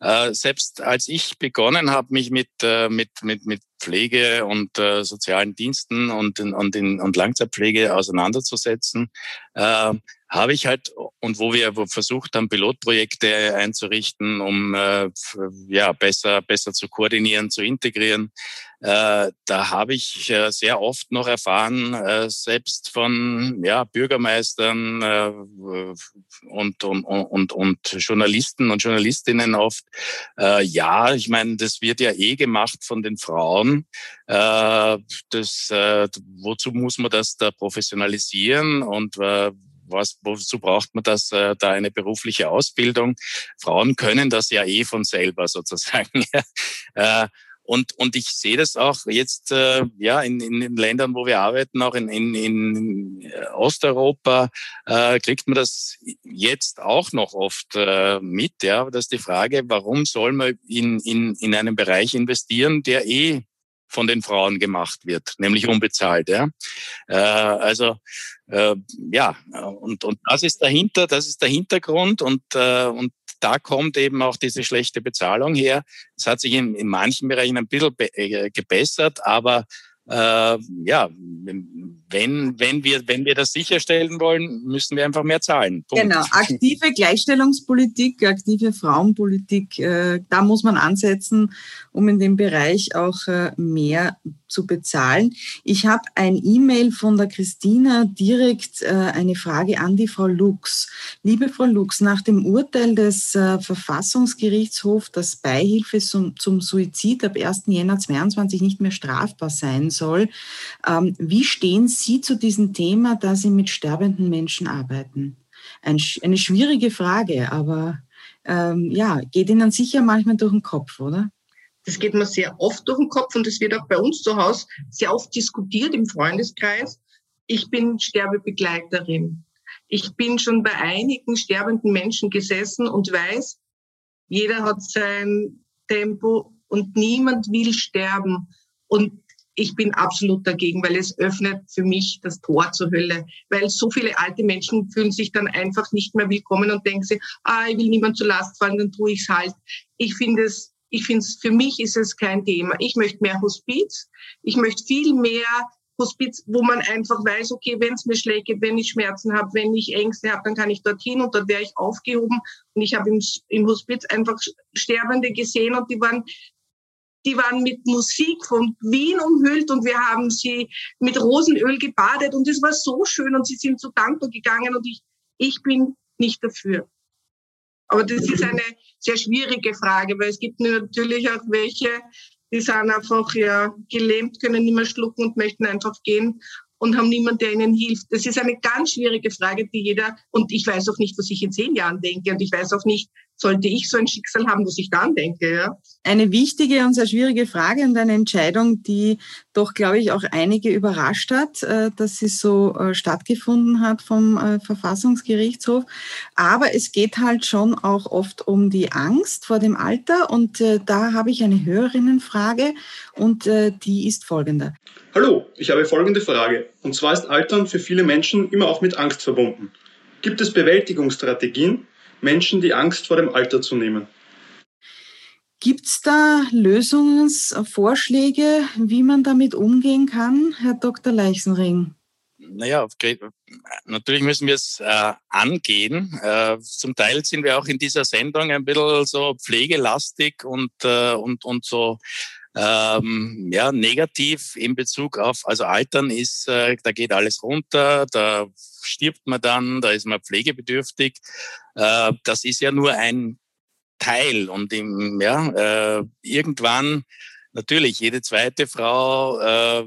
äh, selbst als ich begonnen habe, mich mit, äh, mit, mit, mit Pflege und äh, sozialen Diensten und, und, in, und Langzeitpflege auseinanderzusetzen, äh, habe ich halt, und wo wir versucht haben, Pilotprojekte einzurichten, um äh, ja, besser, besser zu koordinieren, zu integrieren, äh, da habe ich äh, sehr oft noch erfahren, äh, selbst von ja, Bürgermeistern äh, und, und, und, und Journalisten und Journalistinnen oft, äh, ja, ich meine, das wird ja eh gemacht von den Frauen. Äh, das, äh, wozu muss man das da professionalisieren und äh, was, wozu braucht man das, äh, da eine berufliche Ausbildung? Frauen können das ja eh von selber [laughs] sozusagen. äh, und, und ich sehe das auch jetzt äh, ja in, in den Ländern, wo wir arbeiten, auch in, in, in Osteuropa, äh, kriegt man das jetzt auch noch oft äh, mit. Ja, das ist die Frage, warum soll man in, in, in einen Bereich investieren, der eh von den Frauen gemacht wird, nämlich unbezahlt. Ja? Äh, also äh, ja, und, und das ist dahinter, das ist der Hintergrund und, äh, und da kommt eben auch diese schlechte Bezahlung her. Es hat sich in, in manchen Bereichen ein bisschen äh, gebessert, aber äh, ja, wenn, wenn, wir, wenn wir das sicherstellen wollen, müssen wir einfach mehr zahlen. Punkt. Genau, aktive Gleichstellungspolitik, aktive Frauenpolitik, äh, da muss man ansetzen, um in dem Bereich auch äh, mehr zu bezahlen. Ich habe ein E-Mail von der Christina direkt äh, eine Frage an die Frau Lux. Liebe Frau Lux, nach dem Urteil des äh, Verfassungsgerichtshofs, dass Beihilfe zum, zum Suizid ab 1. Jänner 2022 nicht mehr strafbar sein soll, ähm, wie stehen Sie zu diesem Thema, da Sie mit sterbenden Menschen arbeiten? Ein, eine schwierige Frage, aber ähm, ja, geht Ihnen sicher manchmal durch den Kopf, oder? Das geht mir sehr oft durch den Kopf und das wird auch bei uns zu Hause sehr oft diskutiert im Freundeskreis. Ich bin Sterbebegleiterin. Ich bin schon bei einigen sterbenden Menschen gesessen und weiß, jeder hat sein Tempo und niemand will sterben. Und ich bin absolut dagegen, weil es öffnet für mich das Tor zur Hölle. Weil so viele alte Menschen fühlen sich dann einfach nicht mehr willkommen und denken sich, ah, ich will niemand zur Last fallen, dann tue ich's halt. Ich finde es ich finde, für mich ist es kein Thema. Ich möchte mehr Hospiz. Ich möchte viel mehr Hospiz, wo man einfach weiß, okay, wenn es mir schlägt, wenn ich Schmerzen habe, wenn ich Ängste habe, dann kann ich dorthin und dort wäre ich aufgehoben. Und ich habe im, im Hospiz einfach Sterbende gesehen und die waren die waren mit Musik von Wien umhüllt und wir haben sie mit Rosenöl gebadet und es war so schön und sie sind so dankbar gegangen und ich, ich bin nicht dafür. Aber das ist eine sehr schwierige Frage, weil es gibt natürlich auch welche, die sind einfach ja gelähmt, können nicht mehr schlucken und möchten einfach gehen und haben niemanden, der ihnen hilft. Das ist eine ganz schwierige Frage, die jeder, und ich weiß auch nicht, was ich in zehn Jahren denke, und ich weiß auch nicht, sollte ich so ein Schicksal haben, was ich dann denke. Ja. Eine wichtige und sehr schwierige Frage und eine Entscheidung, die doch, glaube ich, auch einige überrascht hat, äh, dass sie so äh, stattgefunden hat vom äh, Verfassungsgerichtshof. Aber es geht halt schon auch oft um die Angst vor dem Alter und da habe ich eine Hörerinnenfrage und die ist folgende. Hallo, ich habe folgende Frage. Und zwar ist Altern für viele Menschen immer auch mit Angst verbunden. Gibt es Bewältigungsstrategien, Menschen die Angst vor dem Alter zu nehmen. Gibt es da Lösungsvorschläge, wie man damit umgehen kann, Herr Dr. Leichenring? Naja, natürlich müssen wir es äh, angehen. Äh, zum Teil sind wir auch in dieser Sendung ein bisschen so pflegelastig und, äh, und, und so ähm, ja, negativ in Bezug auf, also Altern ist, äh, da geht alles runter, da stirbt man dann, da ist man pflegebedürftig. Äh, das ist ja nur ein Teil und im, ja, äh, irgendwann natürlich jede zweite Frau äh,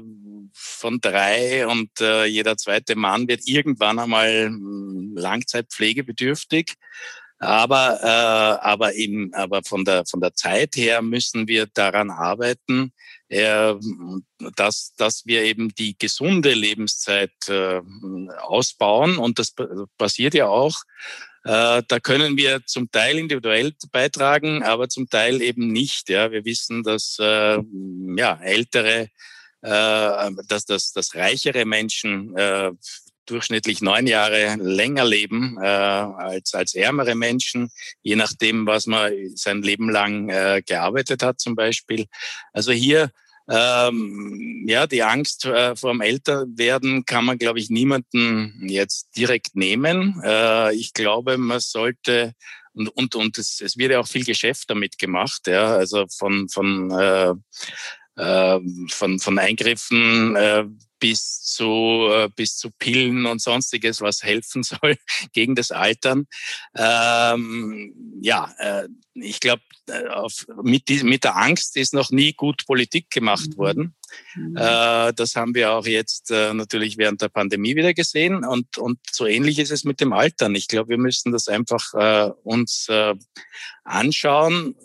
von drei und äh, jeder zweite Mann wird irgendwann einmal hm, langzeitpflegebedürftig. Aber, äh, aber, im, aber von, der, von der Zeit her müssen wir daran arbeiten, äh, dass, dass wir eben die gesunde Lebenszeit äh, ausbauen. Und das passiert ja auch. Äh, da können wir zum Teil individuell beitragen, aber zum Teil eben nicht. Ja, wir wissen, dass äh, ja, ältere, äh, dass, dass, dass reichere Menschen äh, durchschnittlich neun Jahre länger leben äh, als, als ärmere Menschen, je nachdem, was man sein Leben lang äh, gearbeitet hat zum Beispiel. Also hier ähm, ja, die Angst äh, vor dem Älterwerden kann man, glaube ich, niemanden jetzt direkt nehmen. Äh, ich glaube, man sollte und, und, und es, es wird ja auch viel Geschäft damit gemacht, ja, also von, von, äh, äh, von, von Eingriffen äh, bis zu, äh, bis zu Pillen und sonstiges, was helfen [laughs] soll gegen das Altern. Ähm, ja, äh, ich glaube, äh, mit, mit der Angst ist noch nie gut Politik gemacht mhm. worden. Mhm. Äh, das haben wir auch jetzt äh, natürlich während der Pandemie wieder gesehen. Und, und so ähnlich ist es mit dem Altern. Ich glaube, wir müssen das einfach äh, uns anschauen,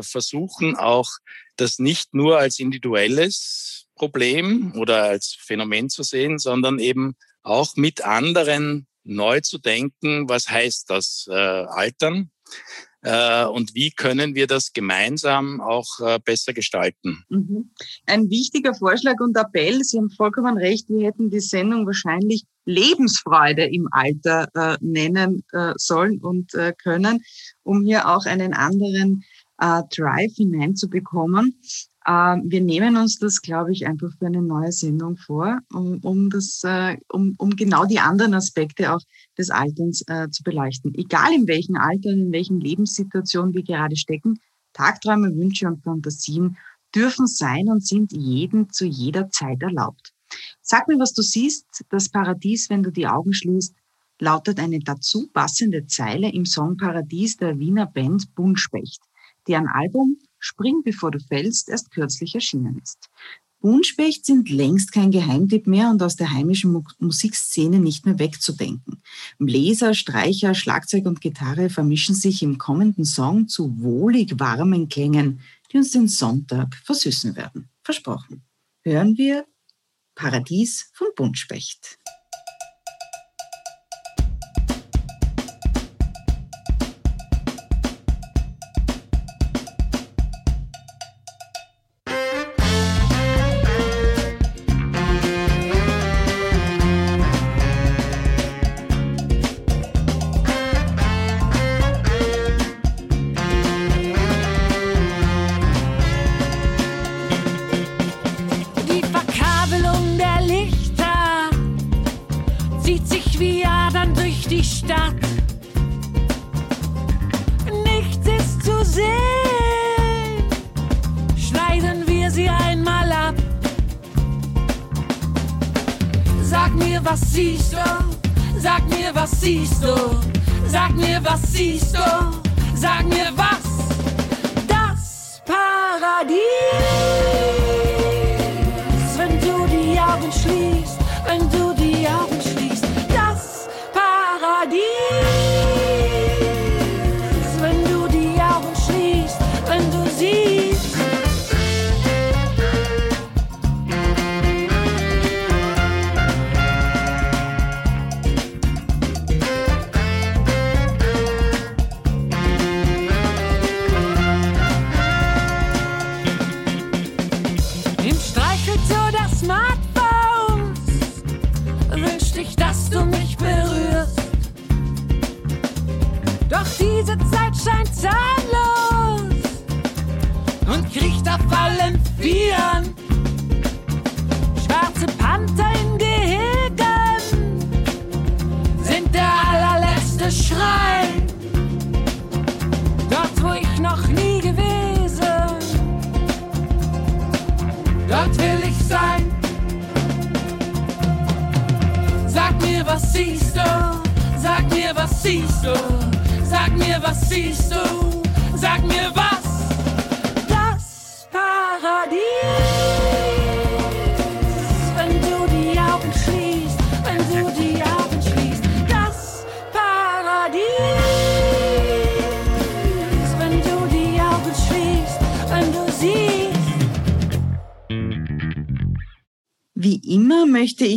versuchen auch das nicht nur als individuelles Problem oder als Phänomen zu sehen, sondern eben auch mit anderen neu zu denken, was heißt das äh, Altern äh, und wie können wir das gemeinsam auch äh, besser gestalten. Mhm. Ein wichtiger Vorschlag und Appell, Sie haben vollkommen recht, wir hätten die Sendung wahrscheinlich Lebensfreude im Alter äh, nennen äh, sollen und äh, können, um hier auch einen anderen äh, Drive hineinzubekommen. Ähm, wir nehmen uns das, glaube ich, einfach für eine neue Sendung vor, um, um, das, äh, um, um genau die anderen Aspekte auch des Alterns äh, zu beleuchten. Egal in welchem Alter, in welchen Lebenssituationen wir gerade stecken, Tagträume, Wünsche und Fantasien dürfen sein und sind jedem zu jeder Zeit erlaubt. Sag mir, was du siehst. Das Paradies, wenn du die Augen schließt, lautet eine dazu passende Zeile im Song Paradies der Wiener Band Buntspecht, deren Album Spring bevor du fällst erst kürzlich erschienen ist. Bunspecht sind längst kein Geheimtipp mehr und aus der heimischen Musikszene nicht mehr wegzudenken. Bläser, Streicher, Schlagzeug und Gitarre vermischen sich im kommenden Song zu wohlig warmen Klängen, die uns den Sonntag versüßen werden. Versprochen. Hören wir Paradies von Buntspecht.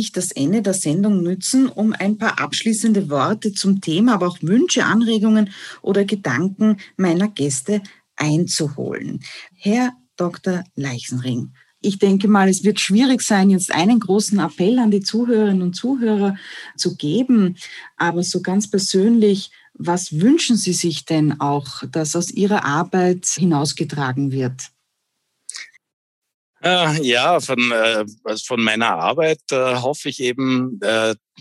Ich das Ende der Sendung nützen, um ein paar abschließende Worte zum Thema, aber auch Wünsche, Anregungen oder Gedanken meiner Gäste einzuholen. Herr Dr. Leichenring, ich denke mal, es wird schwierig sein, jetzt einen großen Appell an die Zuhörerinnen und Zuhörer zu geben, aber so ganz persönlich, was wünschen Sie sich denn auch, dass aus Ihrer Arbeit hinausgetragen wird? Äh, ja, von, äh, also von meiner Arbeit äh, hoffe ich eben,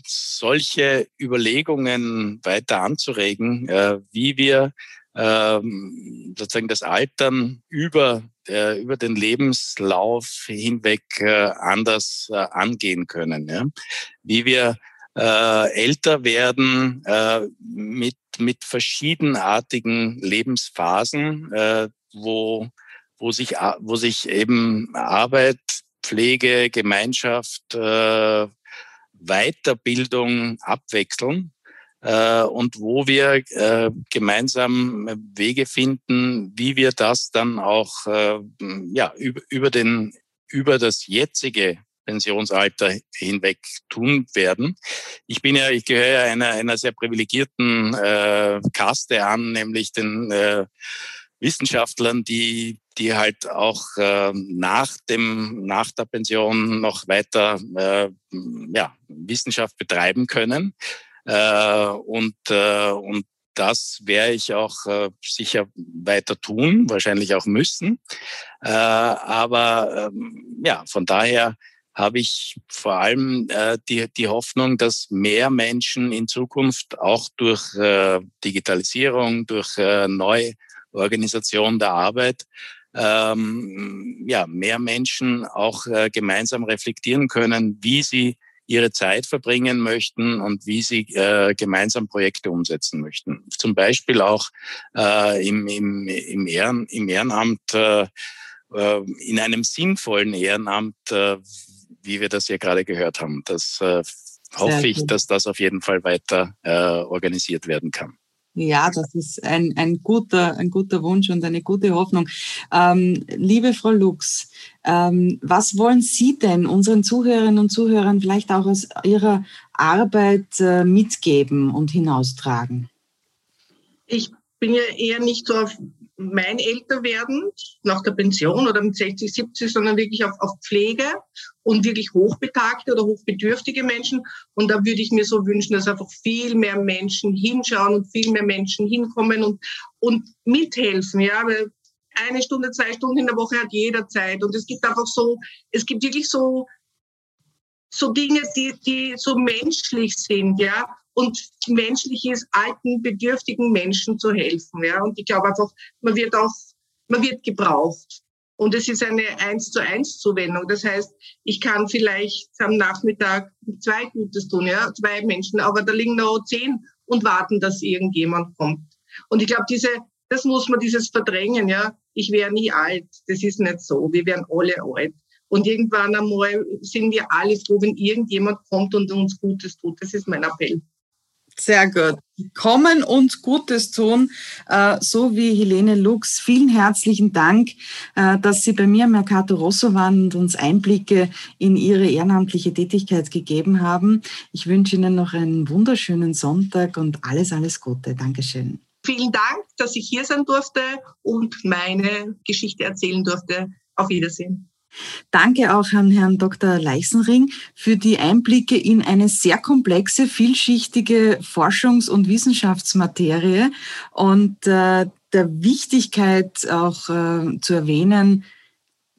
solche Überlegungen weiter anzuregen, wie wir ähm, sozusagen das Altern über, über den Lebenslauf hinweg anders angehen können. Ja? Wie wir älter werden mit, mit verschiedenartigen Lebensphasen, wo wo sich, wo sich eben Arbeit, Pflege, Gemeinschaft, äh, Weiterbildung abwechseln äh, und wo wir äh, gemeinsam Wege finden, wie wir das dann auch äh, ja, über, über, den, über das jetzige Pensionsalter hinweg tun werden. Ich bin ja, ich gehöre ja einer, einer sehr privilegierten äh, Kaste an, nämlich den äh, Wissenschaftlern, die die halt auch äh, nach dem nach der Pension noch weiter äh, ja, Wissenschaft betreiben können äh, und äh, und das werde ich auch äh, sicher weiter tun, wahrscheinlich auch müssen. Äh, aber ähm, ja, von daher habe ich vor allem äh, die, die Hoffnung, dass mehr Menschen in Zukunft auch durch äh, Digitalisierung, durch äh, Neuorganisation der Arbeit ähm, ja, mehr Menschen auch äh, gemeinsam reflektieren können, wie sie ihre Zeit verbringen möchten und wie sie äh, gemeinsam Projekte umsetzen möchten. Zum Beispiel auch äh, im, im, im, Ehren, im Ehrenamt, äh, äh in einem sinnvollen Ehrenamt, äh, wie wir das ja gerade gehört haben. Das äh, hoffe ich, dass das auf jeden Fall weiter äh, organisiert werden kann. Ja, das ist ein, ein, guter, ein guter Wunsch und eine gute Hoffnung. Ähm, liebe Frau Lux, ähm, was wollen Sie denn unseren Zuhörerinnen und Zuhörern vielleicht auch aus Ihrer Arbeit äh, mitgeben und hinaustragen? Ich bin ja eher nicht so auf mein Älterwerden nach der Pension oder mit 60, 70, sondern wirklich auf, auf Pflege und wirklich hochbetagte oder hochbedürftige Menschen. Und da würde ich mir so wünschen, dass einfach viel mehr Menschen hinschauen und viel mehr Menschen hinkommen und, und mithelfen. Ja, weil eine Stunde, zwei Stunden in der Woche hat jeder Zeit. Und es gibt einfach so, es gibt wirklich so, so Dinge, die, die so menschlich sind, ja und menschlich ist, alten, bedürftigen Menschen zu helfen. Ja. Und ich glaube einfach, man wird auch, man wird gebraucht. Und es ist eine eins zu eins Zuwendung. Das heißt, ich kann vielleicht am Nachmittag zwei Gutes tun, ja, zwei Menschen, aber da liegen noch zehn und warten, dass irgendjemand kommt. Und ich glaube, diese, das muss man dieses verdrängen, ja. Ich wäre nie alt. Das ist nicht so. Wir werden alle alt. Und irgendwann einmal sind wir alle froh, wenn irgendjemand kommt und uns Gutes tut. Das ist mein Appell. Sehr gut. Kommen und Gutes tun, äh, so wie Helene Lux. Vielen herzlichen Dank, äh, dass Sie bei mir Mercato Rosso waren und uns Einblicke in Ihre ehrenamtliche Tätigkeit gegeben haben. Ich wünsche Ihnen noch einen wunderschönen Sonntag und alles, alles Gute. Dankeschön. Vielen Dank, dass ich hier sein durfte und meine Geschichte erzählen durfte. Auf Wiedersehen. Danke auch an Herrn Dr. Leisenring für die Einblicke in eine sehr komplexe, vielschichtige Forschungs- und Wissenschaftsmaterie und äh, der Wichtigkeit auch äh, zu erwähnen,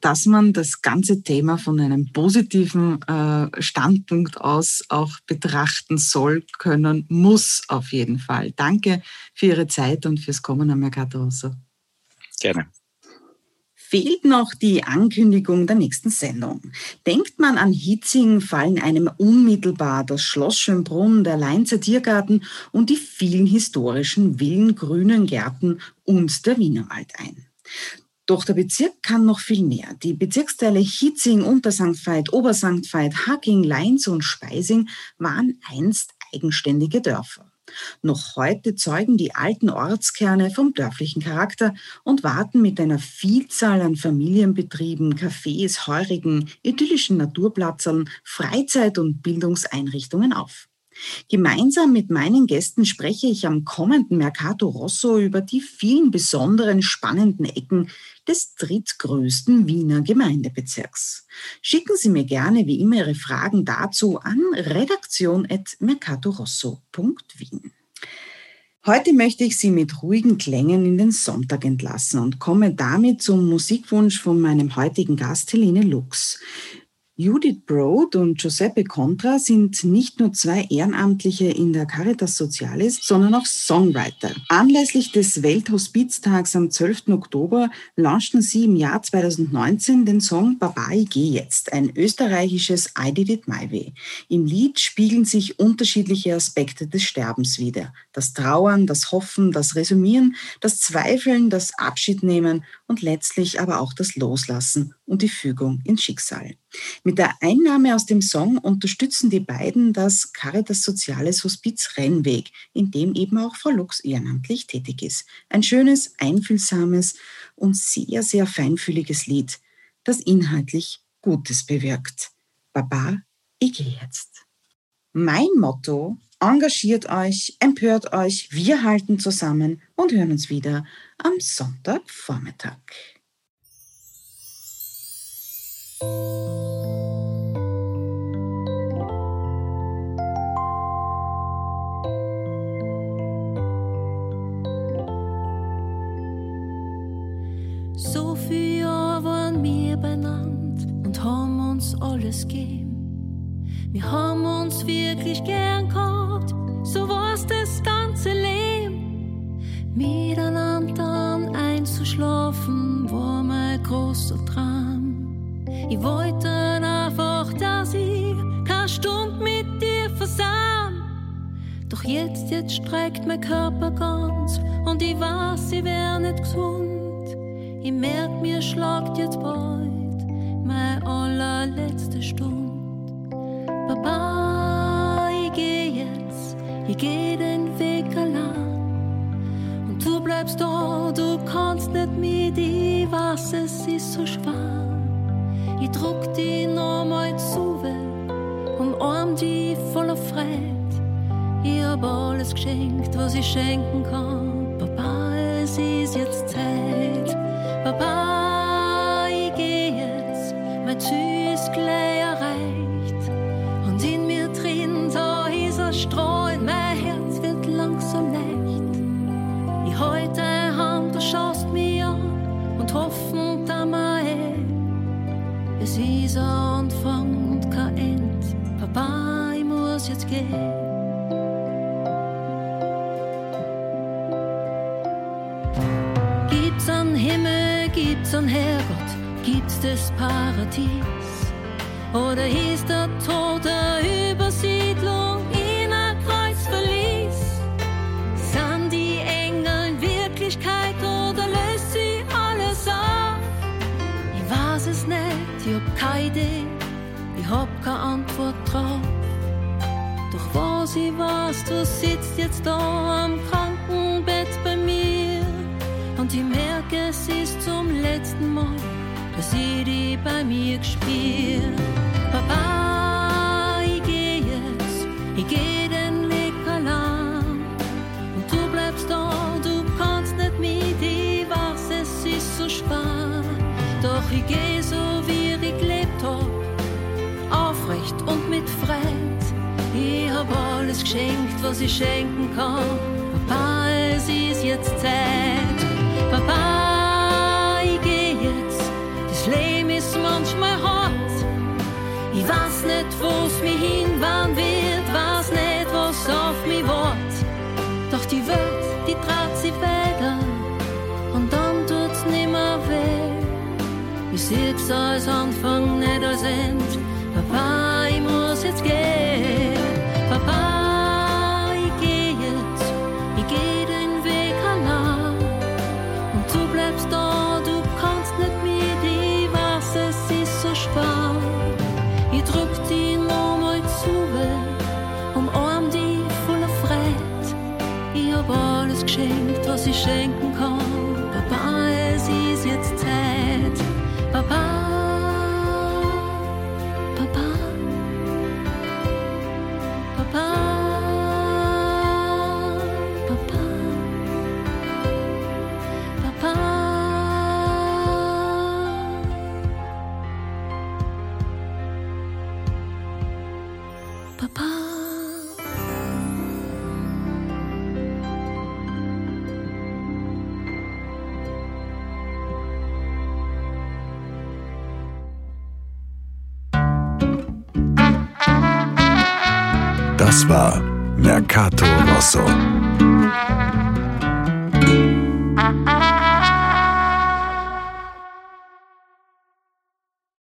dass man das ganze Thema von einem positiven äh, Standpunkt aus auch betrachten soll, können, muss auf jeden Fall. Danke für Ihre Zeit und fürs Kommen am Mercato Gerne. Fehlt noch die Ankündigung der nächsten Sendung. Denkt man an Hitzing, fallen einem unmittelbar das Schloss Schönbrunn, der Leinzer Tiergarten und die vielen historischen Villen, grünen Gärten und der Wienerwald ein. Doch der Bezirk kann noch viel mehr. Die Bezirksteile Hitzing, Untersankt Veit, Obersankt Veit, Hacking, Leins und Speising waren einst eigenständige Dörfer. Noch heute zeugen die alten Ortskerne vom dörflichen Charakter und warten mit einer Vielzahl an Familienbetrieben, Cafés, Heurigen, idyllischen Naturplatzern, Freizeit- und Bildungseinrichtungen auf. Gemeinsam mit meinen Gästen spreche ich am kommenden Mercato Rosso über die vielen besonderen spannenden Ecken des drittgrößten Wiener Gemeindebezirks. Schicken Sie mir gerne wie immer Ihre Fragen dazu an redaktion.mercatorosso.wien. Heute möchte ich Sie mit ruhigen Klängen in den Sonntag entlassen und komme damit zum Musikwunsch von meinem heutigen Gast Helene Lux. Judith Broad und Giuseppe Contra sind nicht nur zwei Ehrenamtliche in der Caritas Socialis, sondern auch Songwriter. Anlässlich des Welthospiztags am 12. Oktober launchten sie im Jahr 2019 den Song Baba, ich geh jetzt, ein österreichisches I Did It My Way. Im Lied spiegeln sich unterschiedliche Aspekte des Sterbens wider. Das Trauern, das Hoffen, das Resümieren, das Zweifeln, das Abschiednehmen und letztlich aber auch das Loslassen und die Fügung ins Schicksal. Mit der Einnahme aus dem Song unterstützen die beiden das Caritas Soziales Hospiz Rennweg, in dem eben auch Frau Lux ehrenamtlich tätig ist. Ein schönes, einfühlsames und sehr, sehr feinfühliges Lied, das inhaltlich Gutes bewirkt. Baba, ich gehe jetzt. Mein Motto, engagiert euch, empört euch, wir halten zusammen und hören uns wieder am Sonntagvormittag. So viel waren wir benannt und haben uns alles gegeben. Wir haben uns wirklich gern gehabt, so war's das ganze Leben. Miteinander einzuschlafen, war mein großer Traum. Ich wollte einfach, dass ich keine Stunde mit dir versam. Doch jetzt, jetzt streckt mein Körper ganz und ich weiß, ich wär nicht gesund. Ich merk, mir schlagt jetzt bald meine allerletzte Stunde. Papa, ich geh jetzt, ich geh den Weg allein. Und du bleibst da, du kannst nicht mit, ich weiß, es ist so schwer. Ich druck dich nochmal zu, umarm dich voller Freude. Ich hab alles geschenkt, was ich schenken kann. Papa, es ist jetzt Zeit. Paradies? Oder ist der Tod eine Übersiedlung in ein Kreuzverlies? Sind die Engel in Wirklichkeit oder löst sie alles auf? Ich weiß es nicht, ich hab keine Idee, ich hab keine Antwort drauf. Doch was ich weiß, du sitzt jetzt da am Krankenbett bei mir und ich merke, es ist zum letzten Mal, bei mir gespielt. Papa, ich geh jetzt, ich geh den Weg allein und du bleibst da, du kannst nicht mit, ich weiß, es ist so schwer. Doch ich geh so, wie ich gelebt hab, aufrecht und mit Freude. Ich hab alles geschenkt, was ich schenken kann. Papa, es ist jetzt Zeit. Papa, ist manchmal hart. Ich weiß nicht, wo's mich hinwann wird, weiß nicht, was auf mich wart. Doch die Welt, die dreht sich weiter und dann tut's nimmer weh. sieh's als Anfang nicht als End.